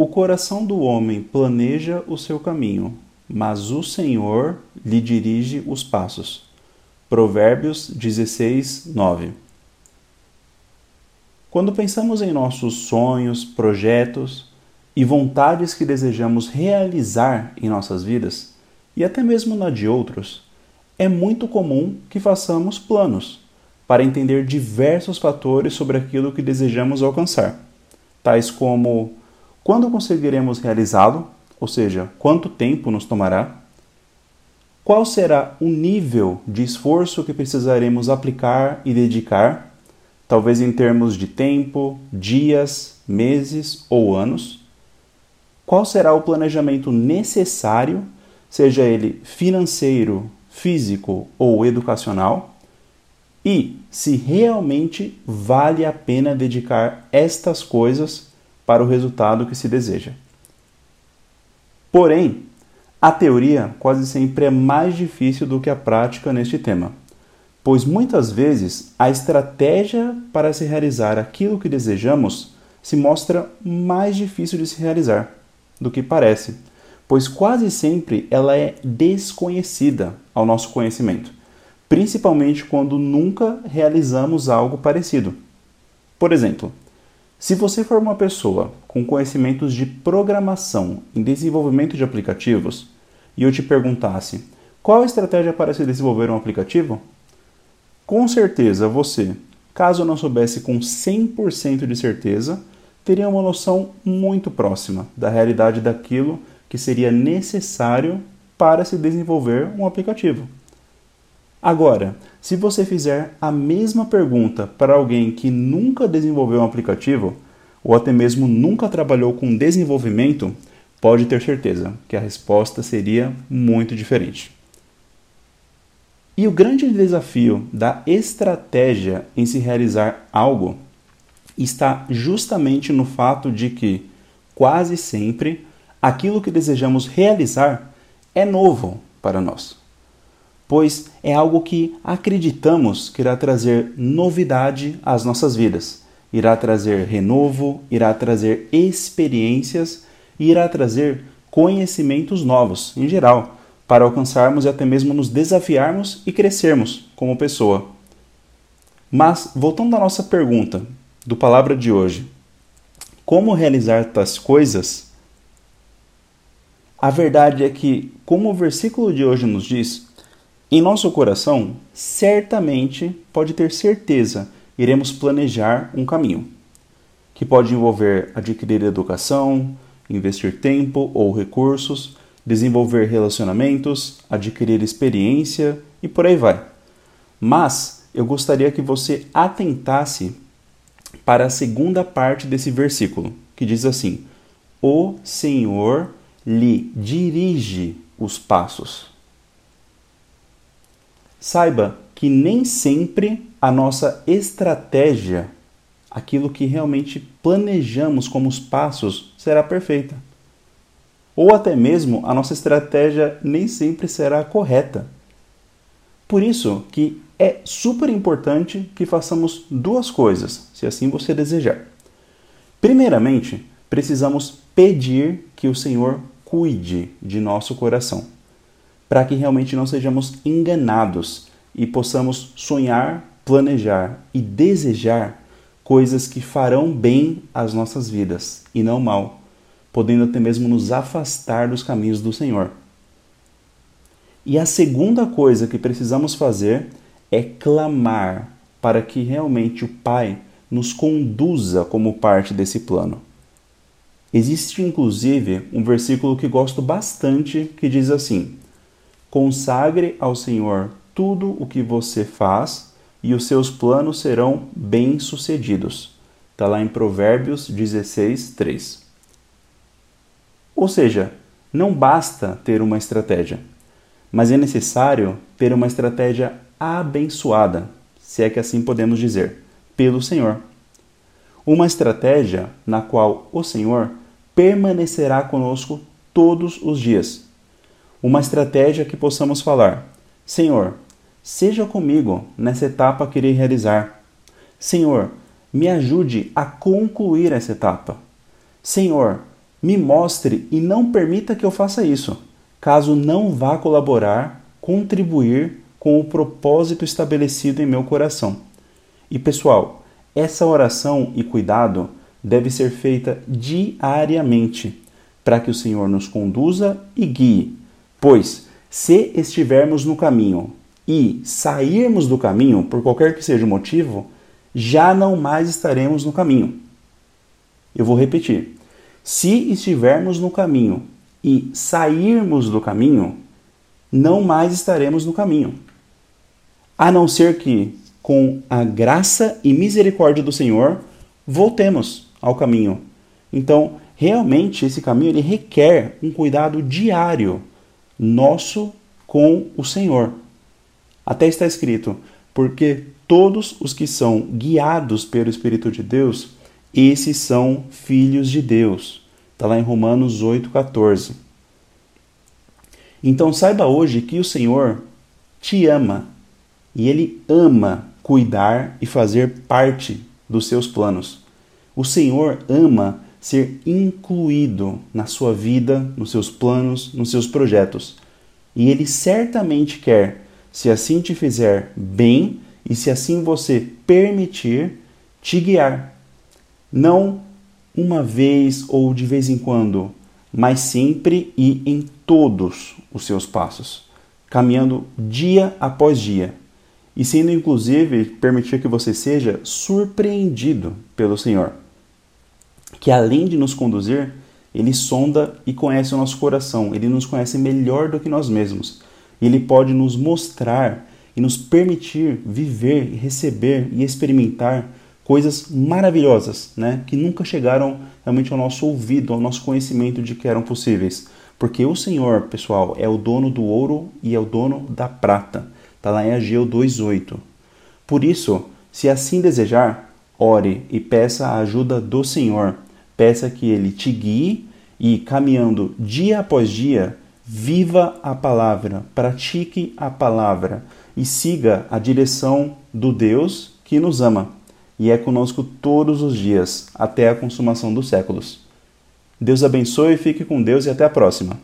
O coração do homem planeja o seu caminho, mas o Senhor lhe dirige os passos. Provérbios 16, 9. Quando pensamos em nossos sonhos, projetos e vontades que desejamos realizar em nossas vidas, e até mesmo na de outros, é muito comum que façamos planos para entender diversos fatores sobre aquilo que desejamos alcançar, tais como quando conseguiremos realizá-lo, ou seja, quanto tempo nos tomará, qual será o nível de esforço que precisaremos aplicar e dedicar, talvez em termos de tempo, dias, meses ou anos, qual será o planejamento necessário, seja ele financeiro, físico ou educacional, e se realmente vale a pena dedicar estas coisas para o resultado que se deseja. Porém, a teoria quase sempre é mais difícil do que a prática neste tema, pois muitas vezes a estratégia para se realizar aquilo que desejamos se mostra mais difícil de se realizar do que parece, pois quase sempre ela é desconhecida ao nosso conhecimento principalmente quando nunca realizamos algo parecido. Por exemplo, se você for uma pessoa com conhecimentos de programação em desenvolvimento de aplicativos e eu te perguntasse qual a estratégia para se desenvolver um aplicativo, com certeza você, caso não soubesse com 100% de certeza, teria uma noção muito próxima da realidade daquilo que seria necessário para se desenvolver um aplicativo. Agora, se você fizer a mesma pergunta para alguém que nunca desenvolveu um aplicativo, ou até mesmo nunca trabalhou com desenvolvimento, pode ter certeza que a resposta seria muito diferente. E o grande desafio da estratégia em se realizar algo está justamente no fato de que, quase sempre, aquilo que desejamos realizar é novo para nós pois é algo que acreditamos que irá trazer novidade às nossas vidas, irá trazer renovo, irá trazer experiências e irá trazer conhecimentos novos em geral, para alcançarmos e até mesmo nos desafiarmos e crescermos como pessoa. Mas, voltando à nossa pergunta do palavra de hoje, como realizar tais coisas? A verdade é que, como o versículo de hoje nos diz, em nosso coração, certamente pode ter certeza, iremos planejar um caminho, que pode envolver adquirir educação, investir tempo ou recursos, desenvolver relacionamentos, adquirir experiência e por aí vai. Mas eu gostaria que você atentasse para a segunda parte desse versículo, que diz assim: O Senhor lhe dirige os passos. Saiba que nem sempre a nossa estratégia, aquilo que realmente planejamos como os passos, será perfeita. Ou até mesmo a nossa estratégia nem sempre será correta. Por isso que é super importante que façamos duas coisas, se assim você desejar. Primeiramente, precisamos pedir que o Senhor cuide de nosso coração para que realmente não sejamos enganados e possamos sonhar, planejar e desejar coisas que farão bem às nossas vidas e não mal, podendo até mesmo nos afastar dos caminhos do Senhor. E a segunda coisa que precisamos fazer é clamar para que realmente o Pai nos conduza como parte desse plano. Existe inclusive um versículo que gosto bastante que diz assim: Consagre ao Senhor tudo o que você faz e os seus planos serão bem-sucedidos. Está lá em Provérbios 16, 3. Ou seja, não basta ter uma estratégia, mas é necessário ter uma estratégia abençoada, se é que assim podemos dizer, pelo Senhor. Uma estratégia na qual o Senhor permanecerá conosco todos os dias uma estratégia que possamos falar: Senhor, seja comigo nessa etapa que irei realizar. Senhor, me ajude a concluir essa etapa. Senhor, Me mostre e não permita que eu faça isso, caso não vá colaborar, contribuir com o propósito estabelecido em meu coração. E pessoal, essa oração e cuidado deve ser feita diariamente, para que o Senhor nos conduza e guie. Pois, se estivermos no caminho e sairmos do caminho, por qualquer que seja o motivo, já não mais estaremos no caminho. Eu vou repetir. Se estivermos no caminho e sairmos do caminho, não mais estaremos no caminho. A não ser que, com a graça e misericórdia do Senhor, voltemos ao caminho. Então, realmente esse caminho ele requer um cuidado diário nosso com o Senhor. Até está escrito: porque todos os que são guiados pelo Espírito de Deus, esses são filhos de Deus. Está lá em Romanos 8,14. Então saiba hoje que o Senhor te ama e Ele ama cuidar e fazer parte dos seus planos. O Senhor ama ser incluído na sua vida, nos seus planos, nos seus projetos. E Ele certamente quer, se assim te fizer bem e se assim você permitir, te guiar. Não uma vez ou de vez em quando, mas sempre e em todos os seus passos, caminhando dia após dia e sendo inclusive permitir que você seja surpreendido pelo Senhor, que além de nos conduzir, ele sonda e conhece o nosso coração, ele nos conhece melhor do que nós mesmos. E ele pode nos mostrar e nos permitir viver, receber e experimentar coisas maravilhosas, né, que nunca chegaram realmente ao nosso ouvido, ao nosso conhecimento de que eram possíveis. Porque o Senhor, pessoal, é o dono do ouro e é o dono da prata. Está lá em Ageu 2:8. Por isso, se assim desejar, ore e peça a ajuda do Senhor. Peça que ele te guie e caminhando dia após dia, viva a palavra, pratique a palavra e siga a direção do Deus que nos ama e é conosco todos os dias, até a consumação dos séculos. Deus abençoe, fique com Deus e até a próxima.